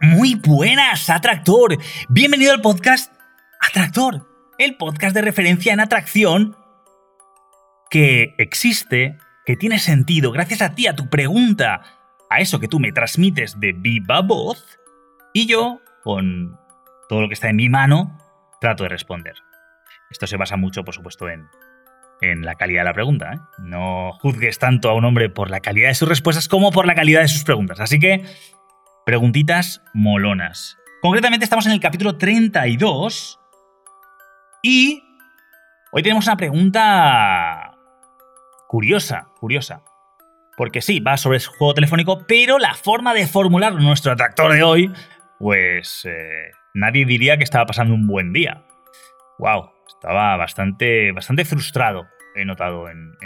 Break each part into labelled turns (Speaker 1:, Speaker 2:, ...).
Speaker 1: Muy buenas, Atractor. Bienvenido al podcast Atractor, el podcast de referencia en atracción que existe, que tiene sentido gracias a ti, a tu pregunta, a eso que tú me transmites de viva voz, y yo, con todo lo que está en mi mano, trato de responder. Esto se basa mucho, por supuesto, en en la calidad de la pregunta. ¿eh? No juzgues tanto a un hombre por la calidad de sus respuestas como por la calidad de sus preguntas. Así que, preguntitas molonas. Concretamente estamos en el capítulo 32 y hoy tenemos una pregunta curiosa, curiosa. Porque sí, va sobre el juego telefónico, pero la forma de formular nuestro atractor de hoy, pues eh, nadie diría que estaba pasando un buen día. ¡Wow! Estaba bastante, bastante frustrado, he notado en,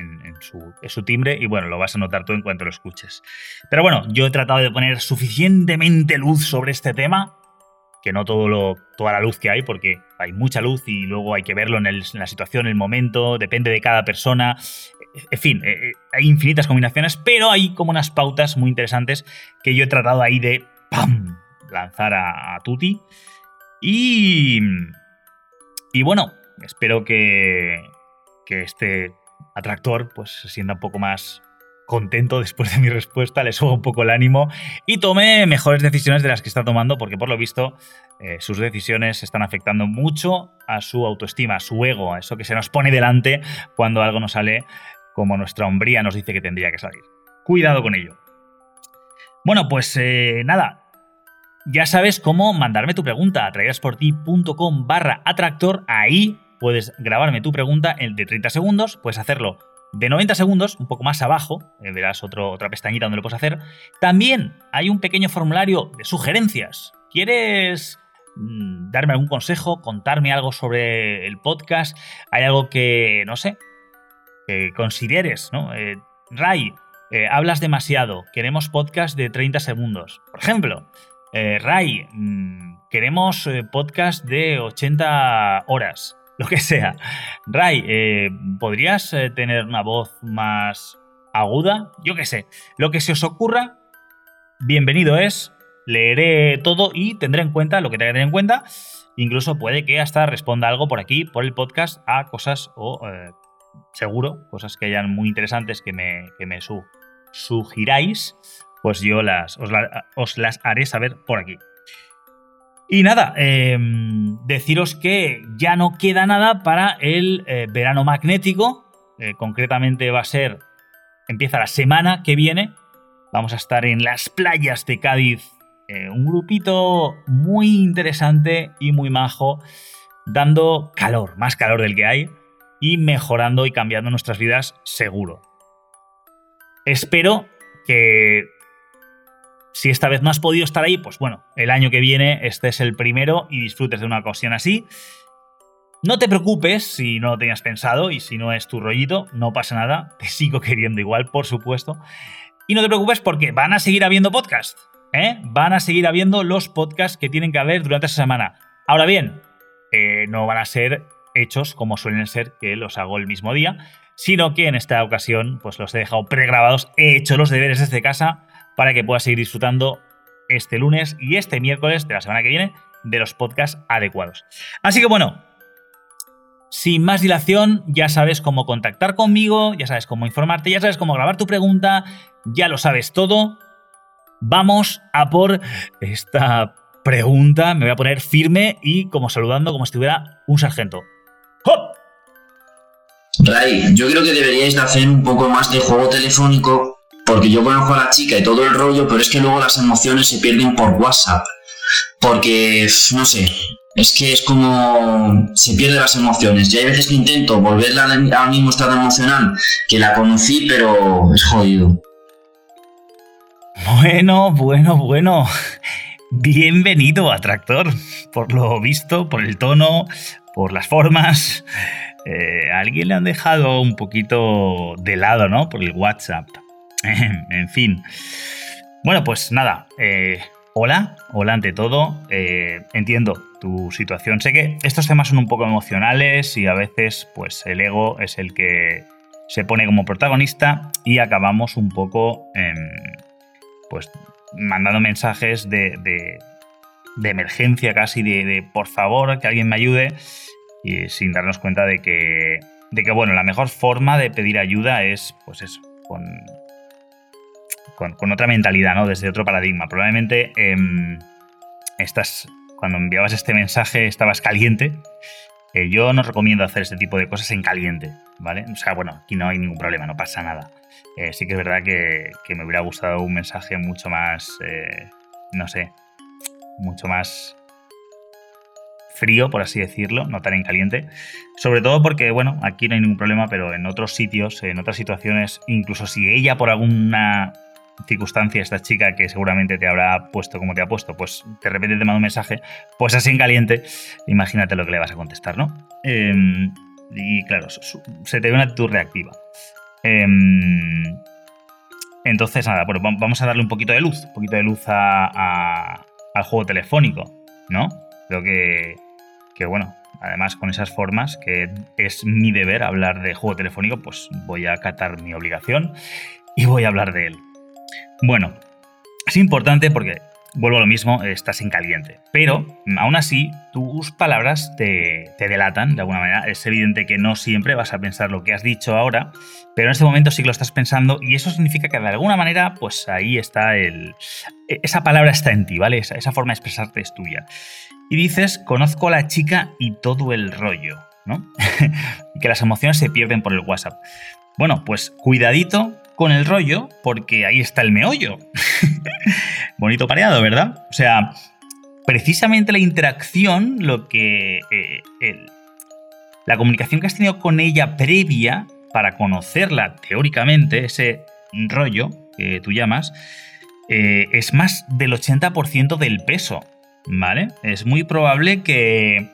Speaker 1: su, timbre, y bueno, lo vas a notar tú en cuanto lo escuches. Pero bueno, yo he tratado de poner suficientemente luz sobre este tema, que no todo lo, toda la luz que hay, porque hay mucha luz y luego hay que verlo en, la situación, en el momento, depende de cada persona. En fin, eh, eh, hay infinitas combinaciones, pero hay como unas pautas muy interesantes que yo he tratado ahí de ¡pam! lanzar a, a Tuti. Y. Y bueno, espero que, este atractor pues, se sienta un poco más contento después de mi respuesta, le suba un poco el ánimo y tome mejores decisiones de las que está tomando, porque por lo visto eh, sus decisiones están afectando mucho a su autoestima, a su ego, a eso que se nos pone delante cuando algo no sale como nuestra hombría nos dice que tendría que salir. Cuidado con ello. Bueno, pues eh, nada, ya sabes cómo mandarme tu pregunta a traídasporti.com barra atractor. Ahí puedes grabarme tu pregunta de 30 segundos, puedes hacerlo de 90 segundos, un poco más abajo, eh, verás otra pestañita donde lo puedes hacer. También hay un pequeño formulario de sugerencias. ¿Quieres mm, darme algún consejo, contarme algo sobre el podcast? ¿Hay algo que, no sé, que consideres, ¿no? Eh, Ray, eh, hablas demasiado, queremos podcast de 30 segundos. Por ejemplo, Ray, mm, queremos podcast de 80 horas lo que sea. Ray, eh, ¿podrías eh, tener una voz más aguda? Yo qué sé. Lo que se os ocurra, bienvenido es. Leeré todo y tendré en cuenta lo que tenga que tener en cuenta. Incluso puede que hasta responda algo por aquí, por el podcast, a cosas o eh, seguro, cosas que hayan muy interesantes que me sugiráis, pues yo las, os las haré saber por aquí. Y nada, em, deciros que ya no queda nada para el eh, verano magnético. Eh, concretamente va a ser, empieza la semana que viene. Vamos a estar en las playas de Cádiz. Eh, un grupito muy interesante y muy majo, dando calor, más calor del que hay, y mejorando y cambiando nuestras vidas seguro. Espero que si esta vez no has podido estar ahí, pues bueno, el año que viene este es el primero y disfrutes de una ocasión así. No te preocupes si no lo tenías pensado y si no es tu rollito, no pasa nada, te sigo queriendo igual, por supuesto. Y no te preocupes porque van a seguir habiendo podcasts, ¿eh? Van a seguir habiendo los podcasts que tienen que haber durante esa semana. Ahora bien, eh, no van a ser hechos como suelen ser que los hago el mismo día, sino que en esta ocasión pues los he dejado pregrabados, he hecho los deberes desde casa para que puedas seguir disfrutando este lunes y este miércoles de la semana que viene de los podcasts adecuados. Así que bueno, sin más dilación, ya sabes cómo contactar conmigo, ya sabes cómo informarte, ya sabes cómo grabar tu pregunta, ya lo sabes todo. Vamos a por esta pregunta, me voy a poner firme y como saludando como si estuviera un sargento. ¡Hop!
Speaker 2: Ray, yo creo que deberíais de hacer un poco más de juego telefónico porque yo conozco a la chica y todo el rollo, pero es que luego las emociones se pierden por WhatsApp. Porque, no sé, es que es como se pierden las emociones. Y hay veces que intento volverla al mismo estado emocional que la conocí, pero es jodido.
Speaker 1: Bueno, bueno, bueno. Bienvenido a Tractor. Por lo visto, por el tono, por las formas. Eh, alguien le han dejado un poquito de lado, ¿no? Por el WhatsApp. En fin. Bueno, pues nada. Eh, hola, hola ante todo. Eh, entiendo tu situación. Sé que estos temas son un poco emocionales y a veces, pues, el ego es el que se pone como protagonista y acabamos un poco, pues, mandando mensajes de, emergencia casi, de, por favor, que alguien me ayude, y sin darnos cuenta de que, de que, bueno, la mejor forma de pedir ayuda es, pues eso, con, con, otra mentalidad, ¿no? Desde otro paradigma. Probablemente em, estás, cuando enviabas este mensaje estabas caliente. Eh, yo no recomiendo hacer este tipo de cosas en caliente, ¿vale? O sea, bueno, aquí no hay ningún problema, no pasa nada. Eh, sí que es verdad que, me hubiera gustado un mensaje mucho más, eh, no sé, mucho más frío, por así decirlo, no tan en caliente. Sobre todo porque, bueno, aquí no hay ningún problema, pero en otros sitios, en otras situaciones, incluso si ella por alguna circunstancia, esta chica que seguramente te habrá puesto como te ha puesto, pues de repente te manda un mensaje, pues así en caliente, imagínate lo que le vas a contestar, ¿no? Em, y claro, se te ve una actitud reactiva. Em, entonces, nada, bueno, vamos a darle un poquito de luz, un poquito de luz al juego telefónico, ¿no? Creo que, que, bueno, además con esas formas, que es mi deber hablar de juego telefónico, pues voy a acatar mi obligación y voy a hablar de él. Bueno, es importante porque vuelvo a lo mismo, estás en caliente. Pero aún así, tus palabras te, delatan de alguna manera. Es evidente que no siempre vas a pensar lo que has dicho ahora, pero en este momento sí que lo estás pensando y eso significa que de alguna manera, pues ahí está el... E, esa palabra está en ti, ¿vale? Esa, esa forma de expresarte es tuya. Y dices, conozco a la chica y todo el rollo, ¿no? que las emociones se pierden por el WhatsApp. Bueno, pues cuidadito con el rollo porque ahí está el meollo. Bonito pareado, ¿verdad? O sea, precisamente la interacción, lo que... Eh, la comunicación que has tenido con ella previa para conocerla teóricamente, ese rollo que tú llamas, eh, es más del 80% del peso, ¿vale? Es muy probable que...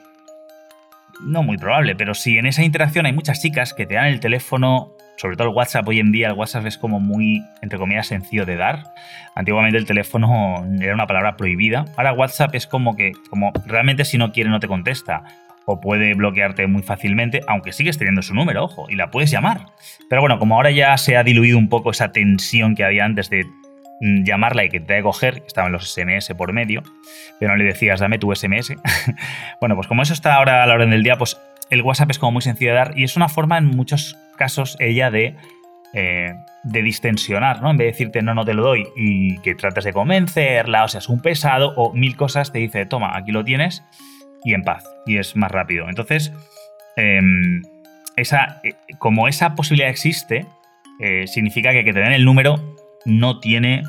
Speaker 1: No muy probable, pero si en esa interacción hay muchas chicas que te dan el teléfono sobre todo el WhatsApp hoy en día, el WhatsApp es como muy, entre comillas, sencillo de dar. Antiguamente el teléfono era una palabra prohibida. Ahora WhatsApp es como que, como realmente si no quiere no te contesta. O puede bloquearte muy fácilmente, aunque sigues teniendo su número, ojo, y la puedes llamar. Pero bueno, como ahora ya se ha diluido un poco esa tensión que había antes de mm, llamarla y que te de coger, estaban los SMS por medio, pero no le decías dame tu SMS. bueno, pues como eso está ahora a la orden del día, pues el WhatsApp es como muy sencillo de dar y es una forma en muchos casos ella de, eh, de distensionar, ¿no? En vez de decirte no, no te lo doy y que trates de convencerla, o sea, es un pesado o mil cosas, te dice, toma, aquí lo tienes y en paz. Y es más rápido. Entonces, em, esa, eh, como esa posibilidad existe, eh, significa que que te den el número no tiene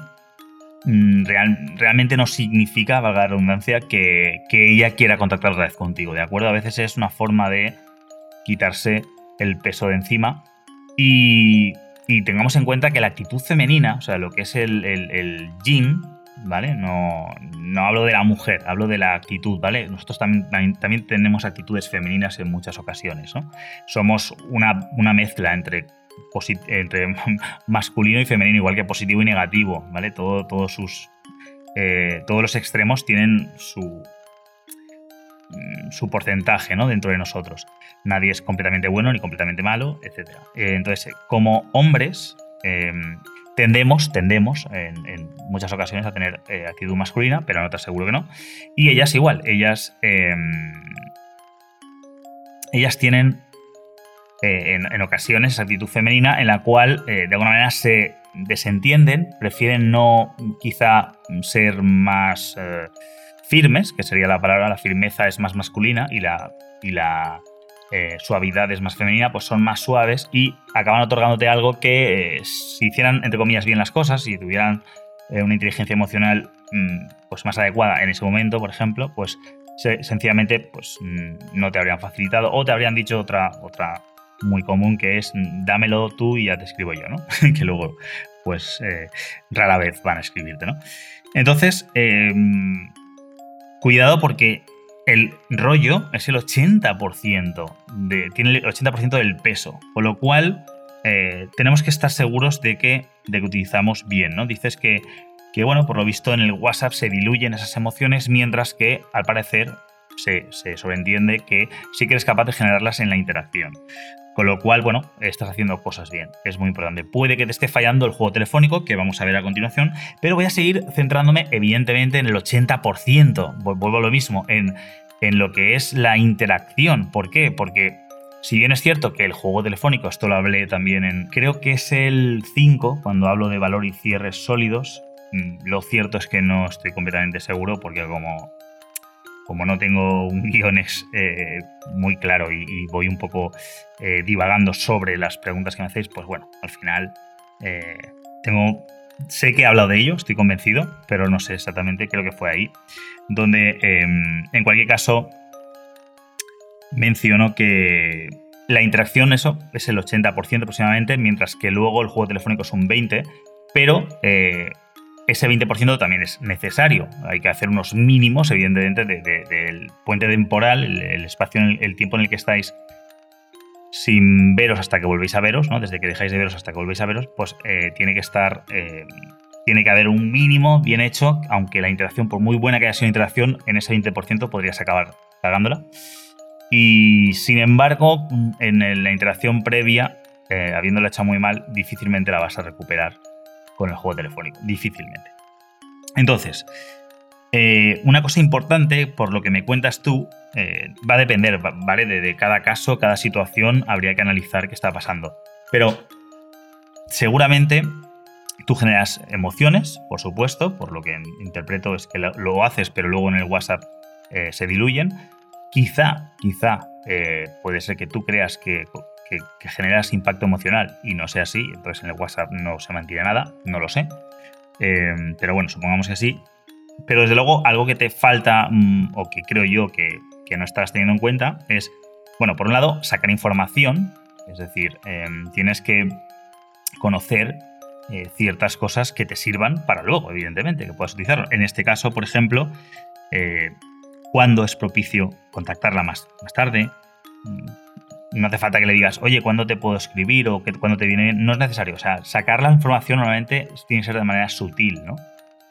Speaker 1: mm, realmente no significa, valga la redundancia, que, ella quiera contactar otra vez contigo, ¿de acuerdo? A veces es una forma de quitarse el peso de encima. Y, tengamos en cuenta que la actitud femenina, o sea, lo que es el, el, yin, ¿vale? No, no, hablo de la mujer, hablo de la actitud, ¿vale? Nosotros también, también tenemos actitudes femeninas en muchas ocasiones, ¿no? Somos una, una mezcla entre, entre masculino y femenino, igual que positivo y negativo, ¿vale? Todo, todos sus... Eh, todos los extremos tienen su, Mm, su porcentaje ¿no? dentro de nosotros. Nadie es completamente bueno ni completamente malo, etc. Eh, entonces, como hombres, em, tendemos, tendemos en, muchas ocasiones a tener eh, actitud masculina, pero en otras seguro que no. Y ellas igual, ellas, em, ellas tienen eh, en, ocasiones esa actitud femenina en la cual de alguna manera se desentienden, prefieren no quizá ser más firmes, que sería la palabra, la firmeza es más masculina y la, y la eh, suavidad es más femenina, pues son más suaves y acaban otorgándote algo que eh, si hicieran, entre comillas, bien las cosas, si tuvieran eh, una inteligencia emocional mm, pues más adecuada en ese momento, por ejemplo, pues sencillamente pues, mm, no te habrían facilitado o te habrían dicho otra, otra muy común que es dámelo tú y ya te escribo yo, ¿no? que luego, pues, eh, rara vez van a escribirte, ¿no? Entonces, em, cuidado porque el rollo es el 80%, de, tiene el 80% del peso, con lo cual eh, tenemos que estar seguros de que, de que utilizamos bien, ¿no? Dices que, que, bueno, por lo visto en el WhatsApp se diluyen esas emociones, mientras que, al parecer, se, se sobreentiende que sí que eres capaz de generarlas en la interacción. Con lo cual, bueno, estás haciendo cosas bien. Es muy importante. Puede que te esté fallando el juego telefónico, que vamos a ver a continuación, pero voy a seguir centrándome, evidentemente, en el 80%. Vuelvo a lo mismo, en, en lo que es la interacción. ¿Por qué? Porque si bien es cierto que el juego telefónico, esto lo hablé también en, creo que es el 5, cuando hablo de valor y cierres sólidos, mm, lo cierto es que no estoy completamente seguro porque como como no tengo un guiones eh, muy claro y, voy un poco eh, divagando sobre las preguntas que me hacéis, pues bueno, al final eh, tengo. Sé que he hablado de ello, estoy convencido, pero no sé exactamente, creo que fue ahí. Donde, em, en cualquier caso, menciono que la interacción, eso, es el 80% aproximadamente, mientras que luego el juego telefónico es un 20%, pero ese 20% también es necesario. Hay que hacer unos mínimos, evidentemente, del puente temporal, el, espacio, el, tiempo en el que estáis sin veros hasta que volvéis a veros, ¿no? Desde que dejáis de veros hasta que volvéis a veros, pues eh, tiene que estar. Eh, tiene que haber un mínimo bien hecho, aunque la interacción, por muy buena que haya sido interacción, en ese 20% podrías acabar cagándola. Y sin embargo, en la interacción previa, eh, habiéndola hecho muy mal, difícilmente la vas a recuperar con el juego telefónico, difícilmente. Entonces, eh, una cosa importante, por lo que me cuentas tú, eh, va a depender, ¿vale? De, cada caso, cada situación, habría que analizar qué está pasando. Pero seguramente tú generas emociones, por supuesto, por lo que interpreto es que lo, haces, pero luego en el WhatsApp eh, se diluyen. Quizá, quizá puede ser que tú creas que que, generas impacto emocional y no sea así, entonces en el WhatsApp no se mantiene nada, no lo sé. Eh, pero bueno, supongamos que sí. Pero desde luego, algo que te falta, mm, o que creo yo que, no estás teniendo en cuenta, es, bueno, por un lado, sacar información, es decir, em, tienes que conocer eh, ciertas cosas que te sirvan para luego, evidentemente, que puedas utilizarlo. En este caso, por ejemplo, eh, cuándo es propicio contactarla más, más tarde, no hace falta que le digas, oye, ¿cuándo te puedo escribir? o cuándo te viene No es necesario. O sea, sacar la información normalmente tiene que ser de manera sutil, ¿no?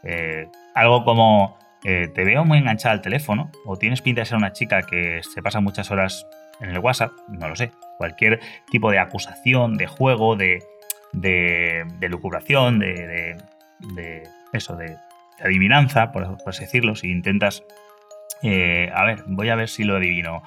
Speaker 1: Eh, algo como, eh, te veo muy enganchada al teléfono, o tienes pinta de ser una chica que se pasa muchas horas en el WhatsApp, no lo sé. Cualquier tipo de acusación, de juego, de, de, de lucubración, de, de, eso, de adivinanza, por, así decirlo, si intentas eh, a ver, voy a ver si lo adivino.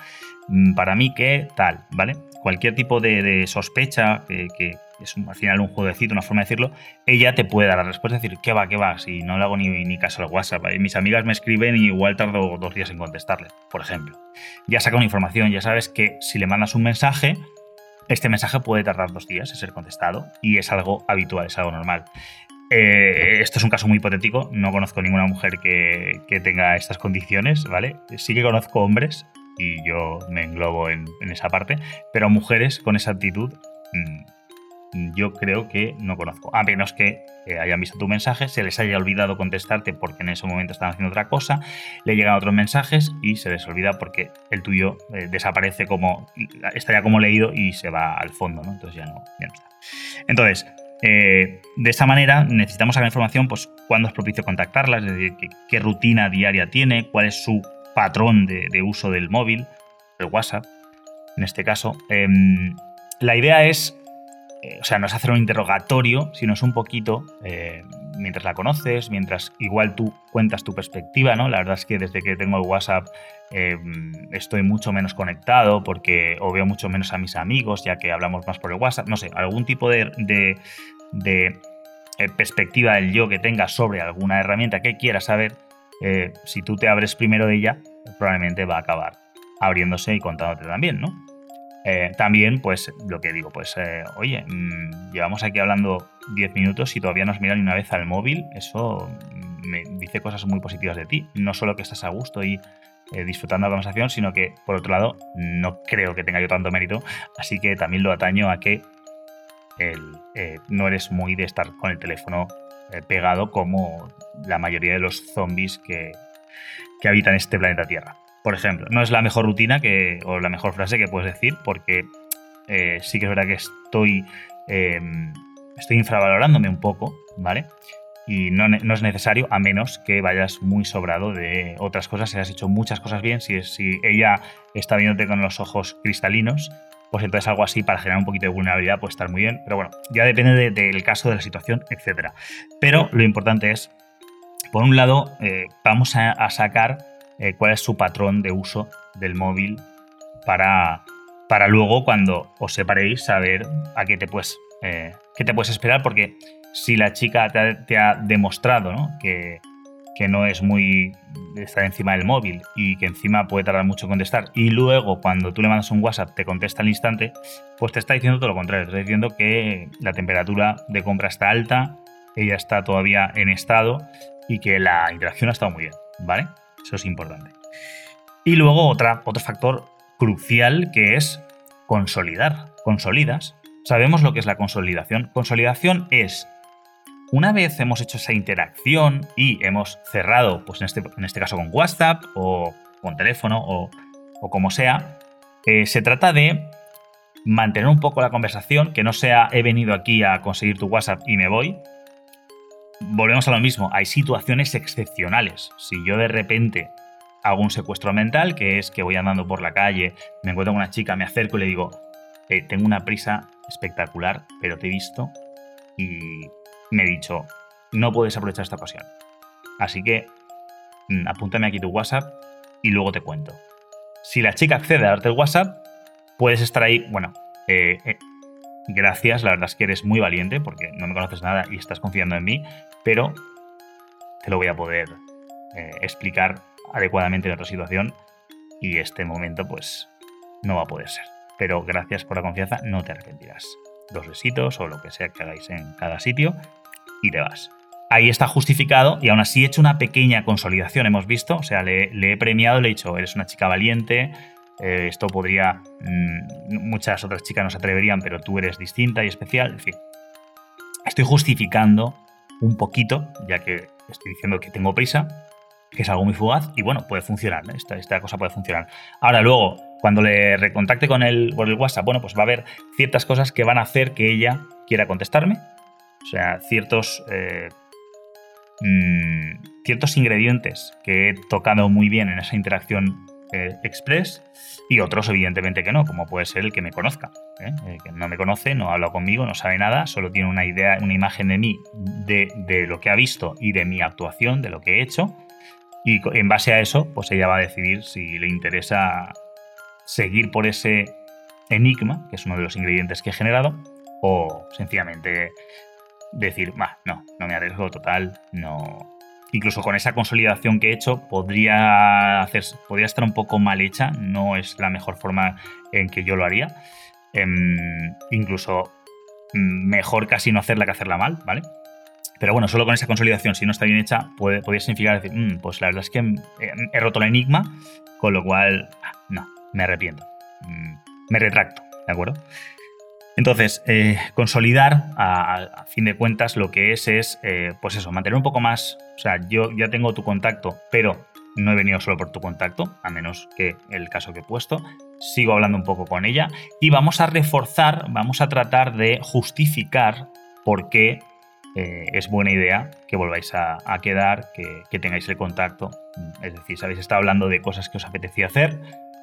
Speaker 1: Mm, para mí que tal, ¿vale? Cualquier tipo de, sospecha, que, es al final un jueguecito, una forma de decirlo, ella te puede dar la respuesta, decir, ¿qué va, qué va? Si no le hago ni, ni caso al WhatsApp. Mis amigas me escriben y igual tardo dos días en contestarle, por ejemplo. Ya saca una información, ya sabes que si le mandas un mensaje, este mensaje puede tardar dos días en ser contestado y es algo habitual, es algo normal. Eh, esto es un caso muy hipotético, no conozco ninguna mujer que, que, tenga estas condiciones, ¿vale? Sí que conozco hombres y yo me englobo en, esa parte, pero mujeres con esa actitud mm, yo creo que no conozco, a menos que eh, hayan visto tu mensaje, se les haya olvidado contestarte porque en ese momento están haciendo otra cosa, le llegan otros mensajes y se les olvida porque el tuyo eh, desaparece como, está ya como leído y se va al fondo, ¿no? Entonces ya no, está. Entonces, eh, de esta manera necesitamos saber información, pues cuándo es propicio contactarlas, es decir, qué rutina diaria tiene, cuál es su patrón de, uso del móvil, del WhatsApp, en este caso. Em, la idea es, eh, o sea, no es hacer un interrogatorio, sino es un poquito, eh, mientras la conoces, mientras igual tú cuentas tu perspectiva, ¿no? La verdad es que desde que tengo el WhatsApp em, estoy mucho menos conectado porque o veo mucho menos a mis amigos, ya que hablamos más por el WhatsApp, no sé, algún tipo de, de, eh, perspectiva del yo que tengas sobre alguna herramienta que quieras saber eh, si tú te abres primero ella, probablemente va a acabar abriéndose y contándote también, ¿no? Eh, también, pues, lo que digo, pues, eh, oye, mm, llevamos aquí hablando 10 minutos y todavía no has mirado ni una vez al móvil, eso me dice cosas muy positivas de ti. No solo que estás a gusto y, disfrutando la conversación, sino que, por otro lado, no creo que tenga yo tanto mérito, así que también lo ataño a que no eres muy de estar con el teléfono pegado como la mayoría de los zombies que, que habitan este planeta Tierra. Por ejemplo, no es la mejor rutina que, o la mejor frase que puedes decir, porque sí que es verdad que estoy, em, estoy infravalorándome un poco, ¿vale? y no, es necesario a menos que vayas muy sobrado de otras cosas, si has hecho muchas cosas bien, si, si ella está viéndote con los ojos cristalinos, pues entonces algo así para generar un poquito de vulnerabilidad puede estar muy bien, pero bueno, ya depende del caso, de la situación, etc. Pero lo importante es, por un lado, eh, vamos a, sacar eh, cuál es su patrón de uso del móvil para, para luego cuando os separéis saber a qué te puedes, eh, qué te puedes esperar, porque si la chica te ha, demostrado que, no es muy estar encima del móvil y que encima puede tardar mucho en contestar y luego cuando tú le mandas un WhatsApp te contesta al instante, pues te está diciendo todo lo contrario, te está diciendo que la temperatura de compra está alta, ella está todavía en estado y que la interacción ha estado muy bien, ¿vale? Eso es importante. Y luego otra, otro factor crucial que es consolidar. Consolidas. Sabemos lo que es la consolidación. Consolidación es una vez hemos hecho esa interacción y hemos cerrado, pues en este, en este caso con WhatsApp o con teléfono o, como sea, eh, se trata de mantener un poco la conversación, que no sea he venido aquí a conseguir tu WhatsApp y me voy. Volvemos a lo mismo, hay situaciones excepcionales. Si yo de repente hago un secuestro mental, que es que voy andando por la calle, me encuentro con una chica, me acerco y le digo, eh, tengo una prisa espectacular, pero te he visto y me he dicho, no puedes aprovechar esta ocasión. Así que mm, apúntame aquí tu WhatsApp y luego te cuento. Si la chica accede a darte el WhatsApp, puedes estar ahí, bueno, eh, eh, gracias, la verdad es que eres muy valiente porque no me conoces nada y estás confiando en mí, pero te lo voy a poder eh, explicar adecuadamente en otra situación y este momento pues no va a poder ser. Pero gracias por la confianza, no te arrepentirás. Dos besitos o lo que sea que hagáis en cada sitio y te vas. Ahí está justificado y aún así he hecho una pequeña consolidación, hemos visto, o sea, le, he premiado, le he dicho, eres una chica valiente, eh, esto podría, mm, muchas otras chicas no se atreverían, pero tú eres distinta y especial, en fin. Estoy justificando un poquito, ya que estoy diciendo que tengo prisa, que es algo muy fugaz y bueno, puede funcionar, esta, esta, cosa puede funcionar. Ahora luego, cuando le recontacte con el, por el WhatsApp, bueno, pues va a haber ciertas cosas que van a hacer que ella quiera contestarme, o sea, ciertos, eh, mm, ciertos ingredientes que he tocado muy bien en esa interacción eh, express y otros evidentemente que no, como puede ser el que me conozca, ¿eh? que no me conoce, no habla conmigo, no sabe nada, solo tiene una idea, una imagen de mí, de, de lo que ha visto y de mi actuación, de lo que he hecho. Y en base a eso, pues ella va a decidir si le interesa seguir por ese enigma, que es uno de los ingredientes que he generado, o sencillamente decir, no, no me arriesgo total, no. Incluso con esa consolidación que he hecho, podría, hacer, podría estar un poco mal hecha, no es la mejor forma en que yo lo haría. Em, incluso mm, mejor casi no hacerla que hacerla mal, ¿vale? Pero bueno, solo con esa consolidación, si no está bien hecha, puede, podría significar decir, mm, pues la verdad es que mm, he, roto el enigma, con lo cual, ah, no, me arrepiento. me retracto, ¿de acuerdo? Entonces, eh, consolidar, a, fin de cuentas, lo que es es, eh, pues eso, mantener un poco más, o sea, yo ya tengo tu contacto, pero no he venido solo por tu contacto, a menos que el caso que he puesto, sigo hablando un poco con ella y vamos a reforzar, vamos a tratar de justificar por qué eh, es buena idea que volváis a, quedar, que, que, tengáis el contacto. Es decir, si habéis estado hablando de cosas que os apetecía hacer,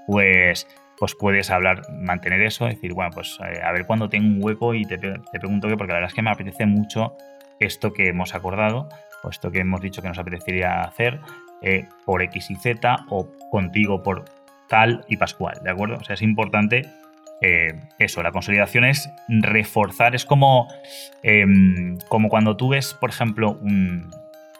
Speaker 1: pues pues puedes hablar, mantener eso, decir, bueno, pues eh, a ver cuándo tengo un hueco y te, pregunto qué, porque la verdad es que me apetece mucho esto que hemos acordado, o esto que hemos dicho que nos apetecería hacer, eh, por X y Z, o contigo por tal y Pascual, ¿de acuerdo? O sea, es importante eh, eso, la consolidación es reforzar, es como, em, como cuando tú ves, por ejemplo, un...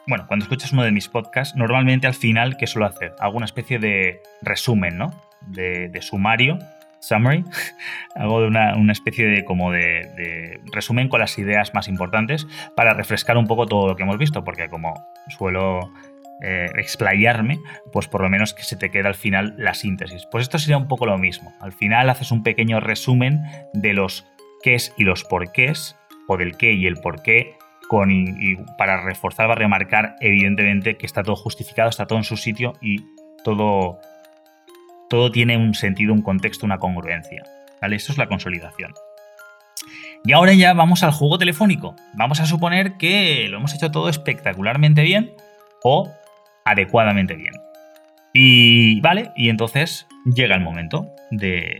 Speaker 1: Bueno, cuando escuchas uno de mis podcasts, normalmente al final, ¿qué suelo hacer? Hago una especie de resumen, ¿no? De, sumario, summary, hago una, una especie de como de, resumen con las ideas más importantes para refrescar un poco todo lo que hemos visto, porque como suelo eh, explayarme, pues por lo menos que se te quede al final la síntesis. Pues esto sería un poco lo mismo. Al final haces un pequeño resumen de los qués y los porqués, o del qué y el porqué, con, y, para reforzar, para remarcar evidentemente que está todo justificado, está todo en su sitio y todo, todo tiene un sentido, un contexto, una congruencia. ¿Vale? Esto es la consolidación. Y ahora ya vamos al juego telefónico. Vamos a suponer que lo hemos hecho todo espectacularmente bien o adecuadamente bien. Y vale, y entonces llega el momento de,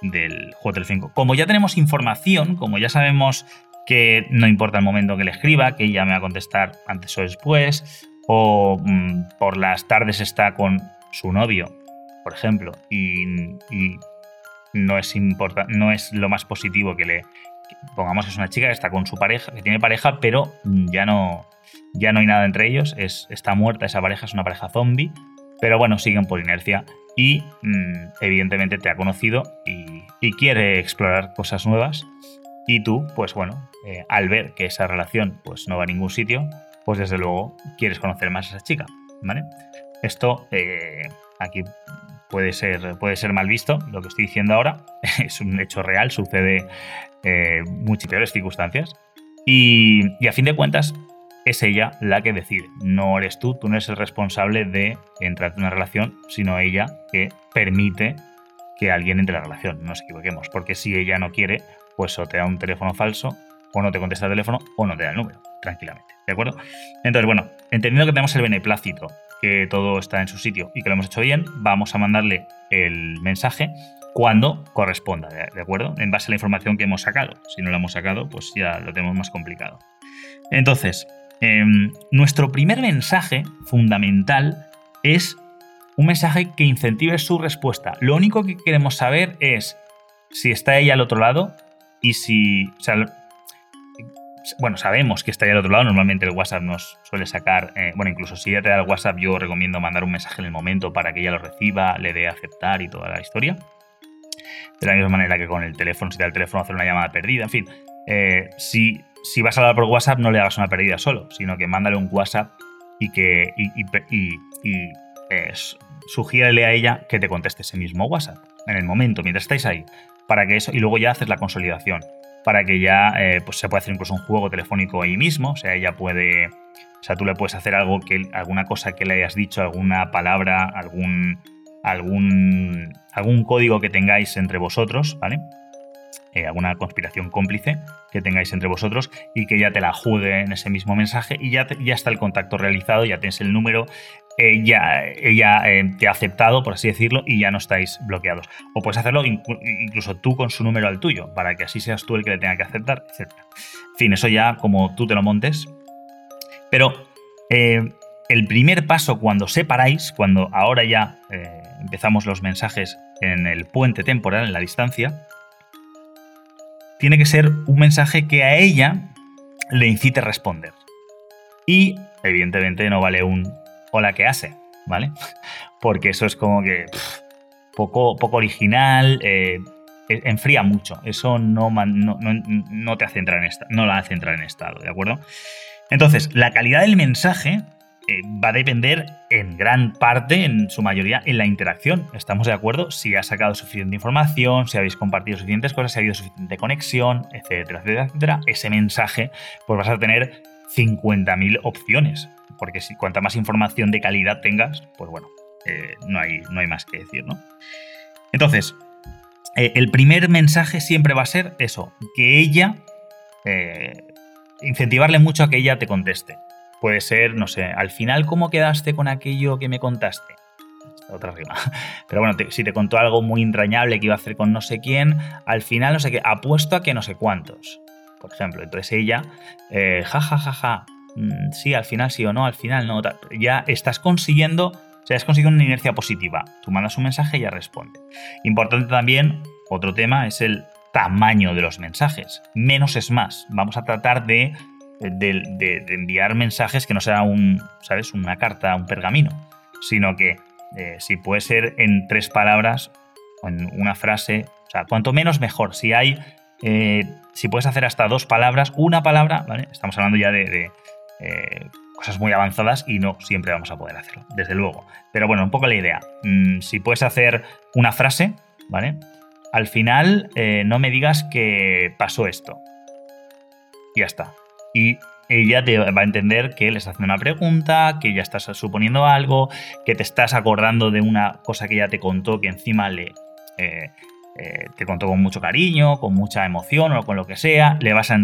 Speaker 1: del juego telefónico. Como ya tenemos información, como ya sabemos que no importa el momento que le escriba, que ella me va a contestar antes o después, o mm, por las tardes está con su novio, por ejemplo, y, no, es no es lo más positivo que le... Pongamos es una chica que está con su pareja, que tiene pareja, pero ya no, ya no hay nada entre ellos, es, está muerta esa pareja, es una pareja zombie, pero bueno, siguen por inercia y mm, evidentemente te ha conocido y, quiere explorar cosas nuevas y tú, pues bueno, eh, al ver que esa relación pues no va a ningún sitio, pues desde luego quieres conocer más a esa chica, ¿vale? Esto eh, aquí puede ser, puede ser mal visto, lo que estoy diciendo ahora es un hecho real, sucede eh, muchas peores circunstancias y, y a fin de cuentas es ella la que decide. No eres tú, tú no eres el responsable de entrar en una relación, sino ella que permite que alguien entre en la relación. No nos equivoquemos, porque si ella no quiere, pues o te da un teléfono falso, o no te contesta el teléfono, o no te da el número, tranquilamente. ¿De acuerdo? Entonces, bueno, entendiendo que tenemos el beneplácito, que todo está en su sitio y que lo hemos hecho bien, vamos a mandarle el mensaje cuando corresponda, ¿de acuerdo? En base a la información que hemos sacado. Si no la hemos sacado, pues ya lo tenemos más complicado. Entonces, Em, nuestro primer mensaje fundamental es un mensaje que incentive su respuesta. Lo único que queremos saber es si está ella al otro lado y si... bueno, sabemos que está ella al otro lado. Normalmente el WhatsApp nos suele sacar... Eh, bueno, incluso si ella te da el WhatsApp, yo recomiendo mandar un mensaje en el momento para que ella lo reciba, le dé aceptar y toda la historia. De la misma manera que con el teléfono, si te da el teléfono, hacer una llamada perdida. En fin, eh, si si vas a hablar por WhatsApp, no le hagas una pérdida solo, sino que mándale un WhatsApp y que y, eh, sugiérele a ella que te conteste ese mismo WhatsApp en el momento, mientras estáis ahí, para que eso, y luego ya haces la consolidación, para que ya eh, pues se pueda hacer incluso un juego telefónico ahí mismo, o sea, ella puede, o sea, tú le puedes hacer algo que, alguna cosa que le hayas dicho, alguna palabra, algún, algún, algún código que tengáis entre vosotros, ¿vale? Eh, alguna conspiración cómplice que tengáis entre vosotros y que ya te la juegue en ese mismo mensaje y ya, ya está el contacto realizado, ya tienes el número, eh, ya ella eh, te ha aceptado, por así decirlo, y ya no estáis bloqueados. O puedes hacerlo incluso tú con su número al tuyo, para que así seas tú el que le tenga que aceptar, etc. En fin, eso ya como tú te lo montes. Pero el primer paso cuando separáis, cuando ahora ya empezamos los mensajes en el puente temporal, en la distancia, tiene que ser un mensaje que a ella le incite a responder. Y evidentemente no vale un hola que hace, ¿vale? Porque eso es como que poco, poco original, eh, e, enfría mucho. Eso no, no, no, te hace entrar en esta, no la hace entrar en estado, ¿de acuerdo? Entonces, la calidad del mensaje eh, va a depender en gran parte, en su mayoría, en la interacción. ¿Estamos de acuerdo? Si has sacado suficiente información, si habéis compartido suficientes cosas, si ha habido suficiente conexión, etcétera, etcétera, etcétera, ese mensaje, pues vas a tener 50.000 opciones. Porque si cuanta más información de calidad tengas, pues bueno, eh, no, hay, no hay más que decir, ¿no? Entonces, eh, el primer mensaje siempre va a ser eso, que ella, incentivarle mucho a que ella te conteste. Puede ser, no sé, al final, ¿cómo quedaste con aquello que me contaste? otra rima. Pero bueno, si te contó algo muy entrañable que iba a hacer con no sé quién, al final no sé qué, apuesto a que no sé cuántos. Por ejemplo, entonces ella, eh, ja, ja, ja, ja, mm, sí, al final sí o no, al final no, ya estás consiguiendo, o sea, has conseguido una inercia positiva. Tú mandas un mensaje y ella responde. Importante también, otro tema, es el tamaño de los mensajes. Menos es más. Vamos a tratar de de, enviar mensajes que no sea un, ¿sabes? Una carta, un pergamino, sino que eh, si puede ser en tres palabras o en una frase, o sea, cuanto menos mejor. Si hay, eh, si puedes hacer hasta dos palabras, una palabra, ¿vale? Estamos hablando ya de, eh, cosas muy avanzadas y no siempre vamos a poder hacerlo, desde luego. Pero bueno, un poco la idea. Mm, si puedes hacer una frase, ¿vale? Al final eh, no me digas que pasó esto. Ya está. Y ella te va a entender que le estás haciendo una pregunta, que ya estás suponiendo algo, que te estás acordando de una cosa que ella te contó que encima le... Eh, eh, te contó con mucho cariño, con mucha emoción o con lo que sea, le vas a